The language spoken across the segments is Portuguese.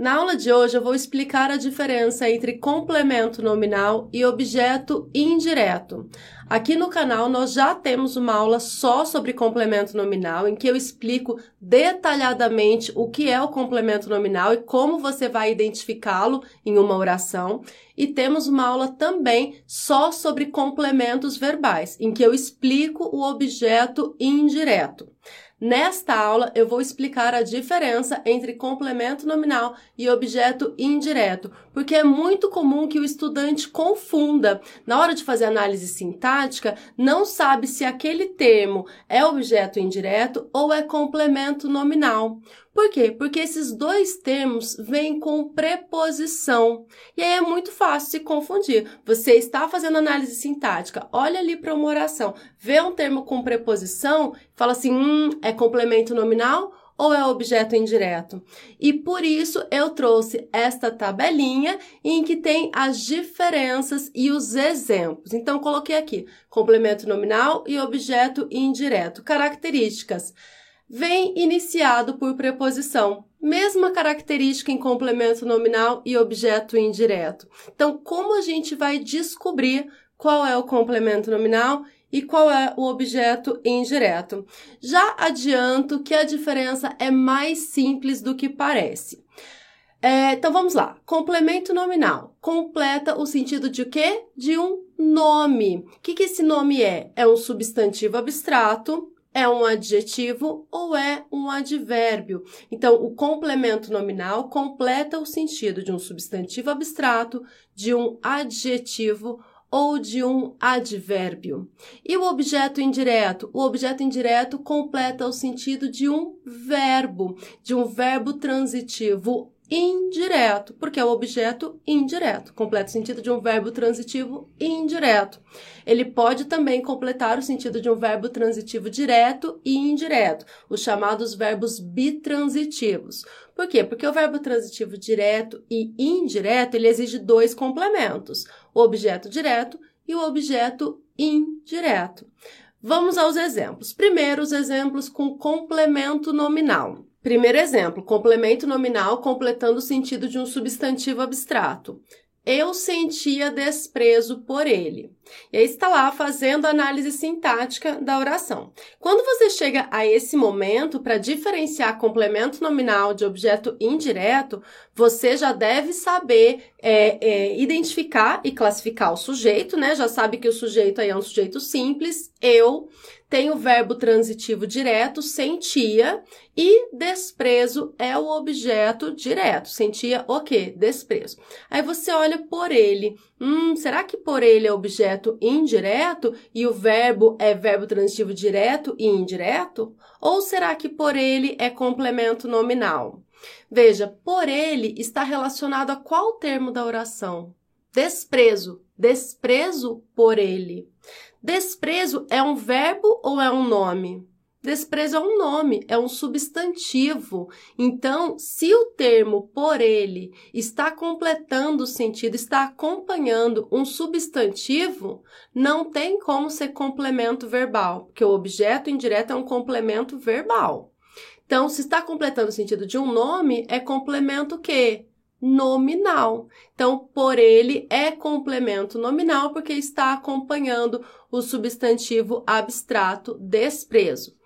Na aula de hoje eu vou explicar a diferença entre complemento nominal e objeto indireto. Aqui no canal nós já temos uma aula só sobre complemento nominal, em que eu explico detalhadamente o que é o complemento nominal e como você vai identificá-lo em uma oração. E temos uma aula também só sobre complementos verbais, em que eu explico o objeto indireto. Nesta aula, eu vou explicar a diferença entre complemento nominal e objeto indireto, porque é muito comum que o estudante confunda. Na hora de fazer análise sintática, não sabe se aquele termo é objeto indireto ou é complemento nominal. Por quê? Porque esses dois termos vêm com preposição. E aí é muito fácil se confundir. Você está fazendo análise sintática, olha ali para uma oração, vê um termo com preposição, fala assim: hum, é complemento nominal ou é objeto indireto? E por isso eu trouxe esta tabelinha em que tem as diferenças e os exemplos. Então, coloquei aqui complemento nominal e objeto indireto. Características vem iniciado por preposição. Mesma característica em complemento nominal e objeto indireto. Então, como a gente vai descobrir qual é o complemento nominal e qual é o objeto indireto? Já adianto que a diferença é mais simples do que parece. É, então vamos lá. Complemento nominal completa o sentido de quê? De um nome. O que, que esse nome é? É um substantivo abstrato é um adjetivo ou é um advérbio. Então, o complemento nominal completa o sentido de um substantivo abstrato, de um adjetivo ou de um advérbio. E o objeto indireto? O objeto indireto completa o sentido de um verbo, de um verbo transitivo indireto, porque é o objeto indireto, completa o sentido de um verbo transitivo indireto. Ele pode também completar o sentido de um verbo transitivo direto e indireto, os chamados verbos bitransitivos. Por quê? Porque o verbo transitivo direto e indireto, ele exige dois complementos, o objeto direto e o objeto indireto. Vamos aos exemplos. Primeiro, os exemplos com complemento nominal. Primeiro exemplo, complemento nominal completando o sentido de um substantivo abstrato. Eu sentia desprezo por ele. E aí está lá fazendo a análise sintática da oração. Quando você chega a esse momento para diferenciar complemento nominal de objeto indireto, você já deve saber é, é, identificar e classificar o sujeito, né? Já sabe que o sujeito aí é um sujeito simples, eu tem o verbo transitivo direto, sentia, e desprezo é o objeto direto. Sentia o quê? Desprezo. Aí você olha por ele. Hum, será que por ele é objeto indireto e o verbo é verbo transitivo direto e indireto? Ou será que por ele é complemento nominal? Veja, por ele está relacionado a qual termo da oração? Desprezo. Desprezo por ele. Desprezo é um verbo ou é um nome? Desprezo é um nome, é um substantivo. Então, se o termo por ele está completando o sentido, está acompanhando um substantivo, não tem como ser complemento verbal, porque o objeto indireto é um complemento verbal. Então, se está completando o sentido de um nome, é complemento o quê? Nominal. Então, por ele é complemento nominal porque está acompanhando o substantivo abstrato desprezo.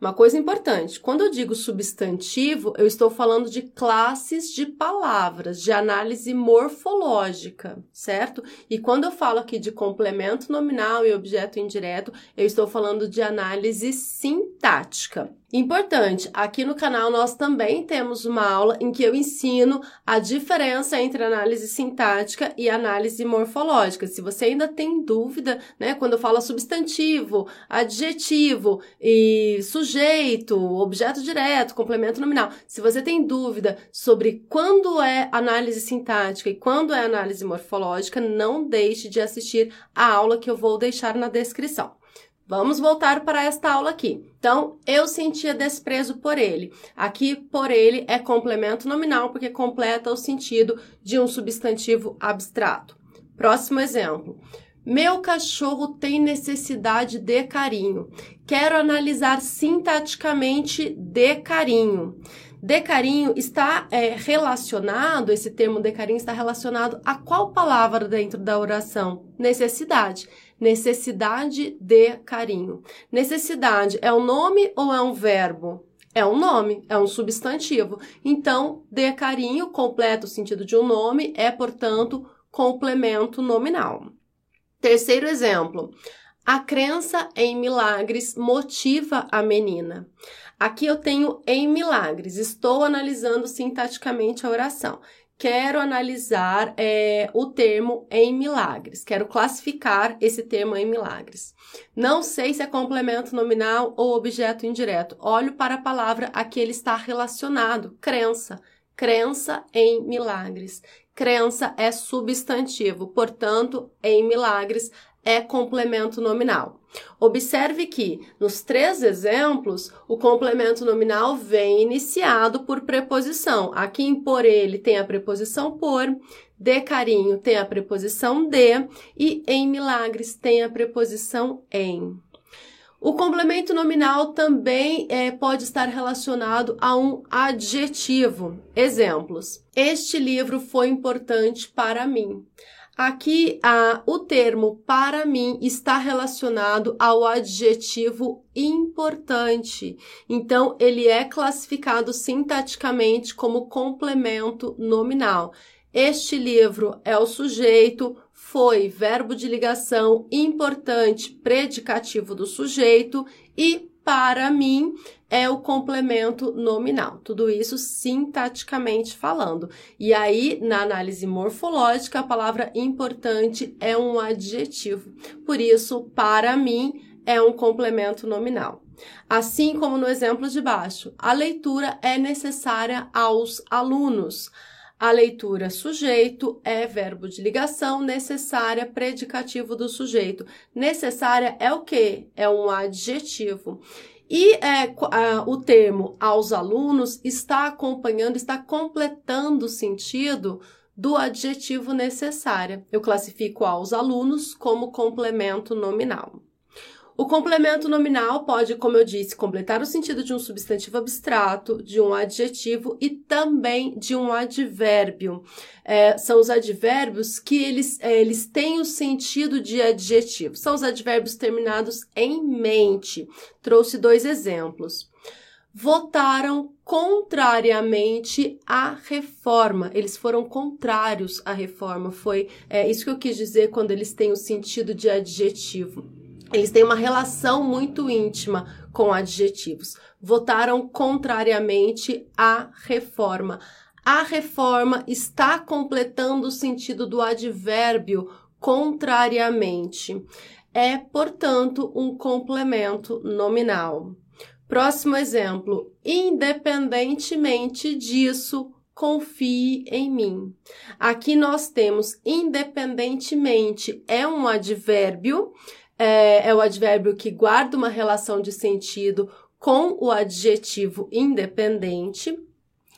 Uma coisa importante, quando eu digo substantivo, eu estou falando de classes de palavras, de análise morfológica, certo? E quando eu falo aqui de complemento nominal e objeto indireto, eu estou falando de análise sintática. Importante, aqui no canal nós também temos uma aula em que eu ensino a diferença entre análise sintática e análise morfológica. Se você ainda tem dúvida, né, quando eu falo substantivo, adjetivo e sujeito, objeto direto, complemento nominal. Se você tem dúvida sobre quando é análise sintática e quando é análise morfológica, não deixe de assistir a aula que eu vou deixar na descrição. Vamos voltar para esta aula aqui. Então, eu sentia desprezo por ele. Aqui, por ele é complemento nominal porque completa o sentido de um substantivo abstrato. Próximo exemplo. Meu cachorro tem necessidade de carinho. Quero analisar sintaticamente de carinho. De carinho está é, relacionado, esse termo de carinho está relacionado a qual palavra dentro da oração? Necessidade necessidade de carinho. Necessidade é um nome ou é um verbo? É um nome, é um substantivo. Então, de carinho completa o sentido de um nome, é, portanto, complemento nominal. Terceiro exemplo. A crença em milagres motiva a menina. Aqui eu tenho em milagres, estou analisando sintaticamente a oração quero analisar é, o termo em milagres, quero classificar esse termo em milagres. Não sei se é complemento nominal ou objeto indireto. Olho para a palavra a que ele está relacionado, crença. Crença em milagres. Crença é substantivo, portanto, em milagres é complemento nominal. Observe que, nos três exemplos, o complemento nominal vem iniciado por preposição. Aqui em por ele tem a preposição por, de carinho tem a preposição de e em milagres tem a preposição em. O complemento nominal também é, pode estar relacionado a um adjetivo. Exemplos: Este livro foi importante para mim. Aqui, o termo para mim está relacionado ao adjetivo importante. Então, ele é classificado sintaticamente como complemento nominal. Este livro é o sujeito, foi verbo de ligação importante, predicativo do sujeito e para mim é o complemento nominal. Tudo isso sintaticamente falando. E aí, na análise morfológica, a palavra importante é um adjetivo. Por isso, para mim, é um complemento nominal. Assim como no exemplo de baixo, a leitura é necessária aos alunos. A leitura sujeito é verbo de ligação, necessária predicativo do sujeito. Necessária é o que? É um adjetivo. E é, o termo aos alunos está acompanhando, está completando o sentido do adjetivo necessária. Eu classifico aos alunos como complemento nominal. O complemento nominal pode, como eu disse, completar o sentido de um substantivo abstrato, de um adjetivo e também de um advérbio. É, são os advérbios que eles, é, eles têm o sentido de adjetivo. São os advérbios terminados em mente. Trouxe dois exemplos. Votaram contrariamente à reforma. Eles foram contrários à reforma. Foi é, isso que eu quis dizer quando eles têm o sentido de adjetivo. Eles têm uma relação muito íntima com adjetivos. Votaram contrariamente à reforma. A reforma está completando o sentido do advérbio contrariamente. É, portanto, um complemento nominal. Próximo exemplo. Independentemente disso, confie em mim. Aqui nós temos independentemente é um advérbio é, é o advérbio que guarda uma relação de sentido com o adjetivo independente.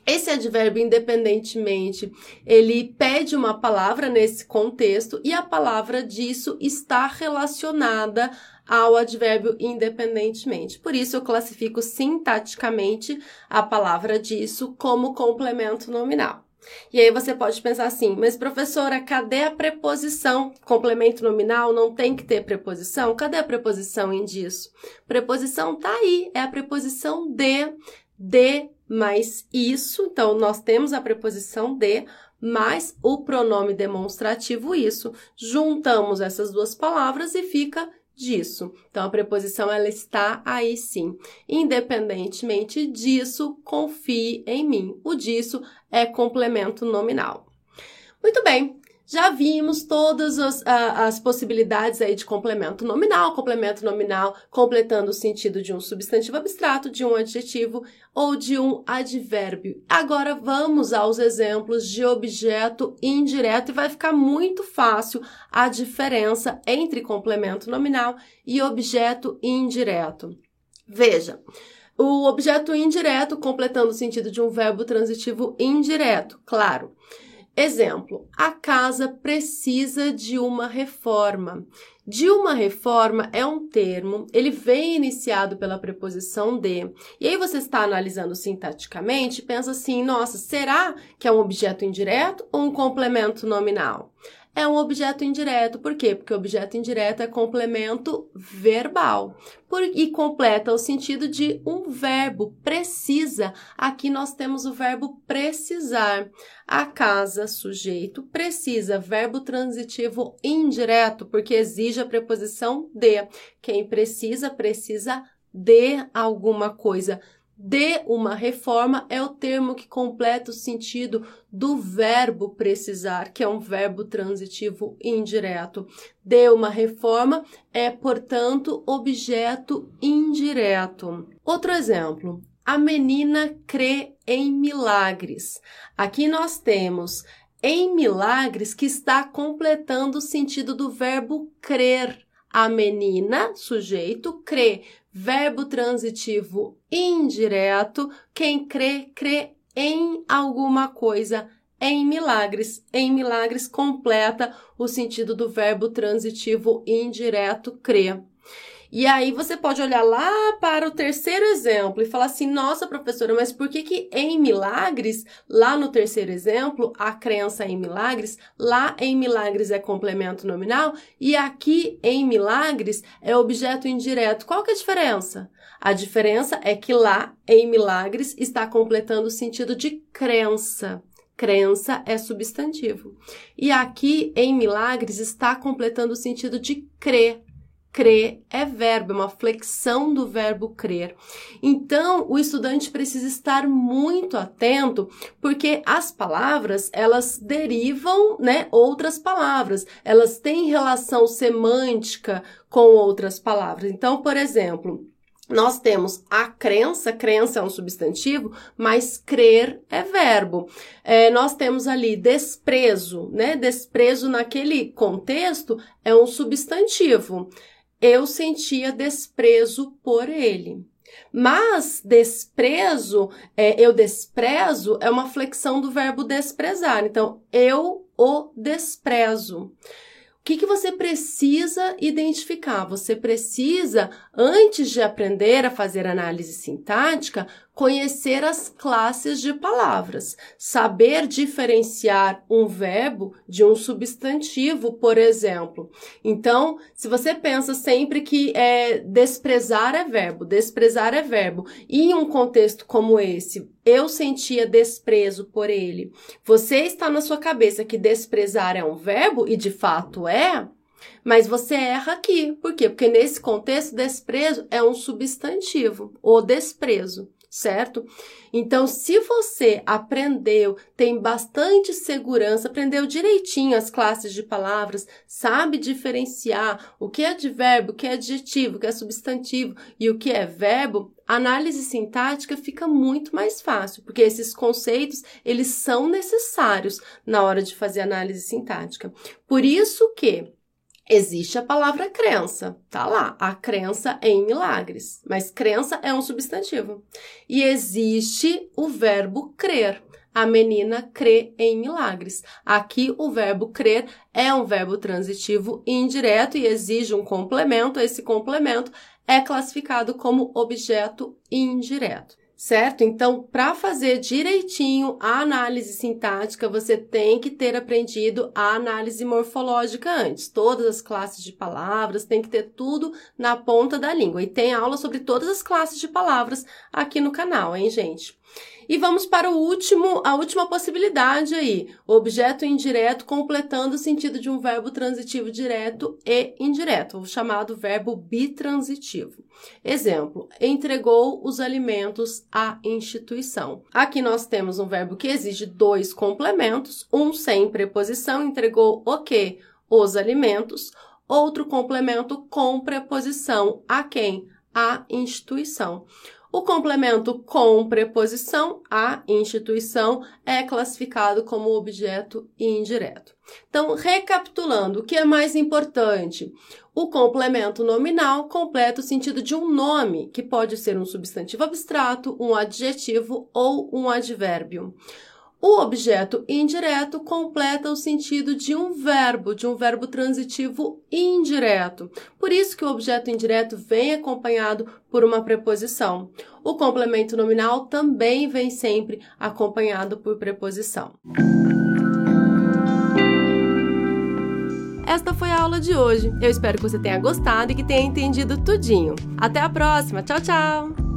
Esse advérbio, independentemente, ele pede uma palavra nesse contexto e a palavra disso está relacionada ao advérbio independentemente. Por isso, eu classifico sintaticamente a palavra disso como complemento nominal. E aí você pode pensar assim, mas professora, cadê a preposição? Complemento nominal não tem que ter preposição? Cadê a preposição em disso? Preposição tá aí, é a preposição de, de mais isso. Então, nós temos a preposição de mais o pronome demonstrativo isso. Juntamos essas duas palavras e fica disso. Então, a preposição ela está aí sim. Independentemente disso, confie em mim. O disso é complemento nominal. Muito bem. Já vimos todas as, as, possibilidades aí de complemento nominal, complemento nominal completando o sentido de um substantivo abstrato, de um adjetivo ou de um advérbio. Agora vamos aos exemplos de objeto indireto e vai ficar muito fácil a diferença entre complemento nominal e objeto indireto. Veja, o objeto indireto completando o sentido de um verbo transitivo indireto, claro. Exemplo: a casa precisa de uma reforma. De uma reforma é um termo, ele vem iniciado pela preposição de. E aí você está analisando sintaticamente, pensa assim: nossa, será que é um objeto indireto ou um complemento nominal? É um objeto indireto. Por quê? Porque o objeto indireto é complemento verbal por, e completa o sentido de um verbo, precisa. Aqui nós temos o verbo precisar. A casa, sujeito, precisa, verbo transitivo indireto, porque exige a preposição de. Quem precisa, precisa de alguma coisa de uma reforma é o termo que completa o sentido do verbo precisar, que é um verbo transitivo indireto. De uma reforma é, portanto, objeto indireto. Outro exemplo. A menina crê em milagres. Aqui nós temos em milagres que está completando o sentido do verbo crer. A menina, sujeito, crê verbo transitivo indireto. Quem crê, crê em alguma coisa, em milagres. Em milagres completa o sentido do verbo transitivo indireto crê. E aí você pode olhar lá para o terceiro exemplo e falar assim: nossa, professora, mas por que que em milagres, lá no terceiro exemplo, a crença em milagres, lá em milagres é complemento nominal e aqui em milagres é objeto indireto? Qual que é a diferença? A diferença é que lá em milagres está completando o sentido de crença crença é substantivo. E aqui em milagres está completando o sentido de crer. Crer é verbo, é uma flexão do verbo crer. Então, o estudante precisa estar muito atento, porque as palavras, elas derivam, né, outras palavras. Elas têm relação semântica com outras palavras. Então, por exemplo, nós temos a crença, crença é um substantivo, mas crer é verbo. É, nós temos ali desprezo, né? Desprezo naquele contexto é um substantivo eu sentia desprezo por ele. Mas desprezo, é, eu desprezo, é uma flexão do verbo desprezar. Então, eu o desprezo. O que, que você precisa identificar? Você precisa, antes de aprender a fazer análise sintática, conhecer as classes de palavras, saber diferenciar um verbo de um substantivo, por exemplo. Então, se você pensa sempre que é desprezar é verbo, desprezar é verbo, e em um contexto como esse, eu sentia desprezo por ele. Você está na sua cabeça que desprezar é um verbo e de fato é, mas você erra aqui. Por quê? Porque nesse contexto, desprezo é um substantivo, o desprezo certo? Então, se você aprendeu, tem bastante segurança, aprendeu direitinho as classes de palavras, sabe diferenciar o que é advérbio, o que é adjetivo, o que é substantivo e o que é verbo, a análise sintática fica muito mais fácil, porque esses conceitos, eles são necessários na hora de fazer análise sintática. Por isso que Existe a palavra crença, tá lá, a crença em milagres, mas crença é um substantivo. E existe o verbo crer. A menina crê em milagres. Aqui o verbo crer é um verbo transitivo indireto e exige um complemento. Esse complemento é classificado como objeto indireto certo? Então, para fazer direitinho a análise sintática, você tem que ter aprendido a análise morfológica antes. Todas as classes de palavras, tem que ter tudo na ponta da língua. E tem aula sobre todas as classes de palavras aqui no canal, hein, gente? E vamos para o último, a última possibilidade aí, objeto indireto completando o sentido de um verbo transitivo direto e indireto, o chamado verbo bitransitivo. Exemplo: entregou os alimentos à instituição. Aqui nós temos um verbo que exige dois complementos, um sem preposição, entregou o quê? Os alimentos. Outro complemento com preposição a quem? A instituição. O complemento com preposição a instituição é classificado como objeto indireto. Então, recapitulando, o que é mais importante? O complemento nominal completa o sentido de um nome, que pode ser um substantivo abstrato, um adjetivo ou um advérbio. O objeto indireto completa o sentido de um verbo, de um verbo transitivo indireto. Por isso que o objeto indireto vem acompanhado por uma preposição. O complemento nominal também vem sempre acompanhado por preposição. Esta foi a aula de hoje. Eu espero que você tenha gostado e que tenha entendido tudinho. Até a próxima. Tchau, tchau!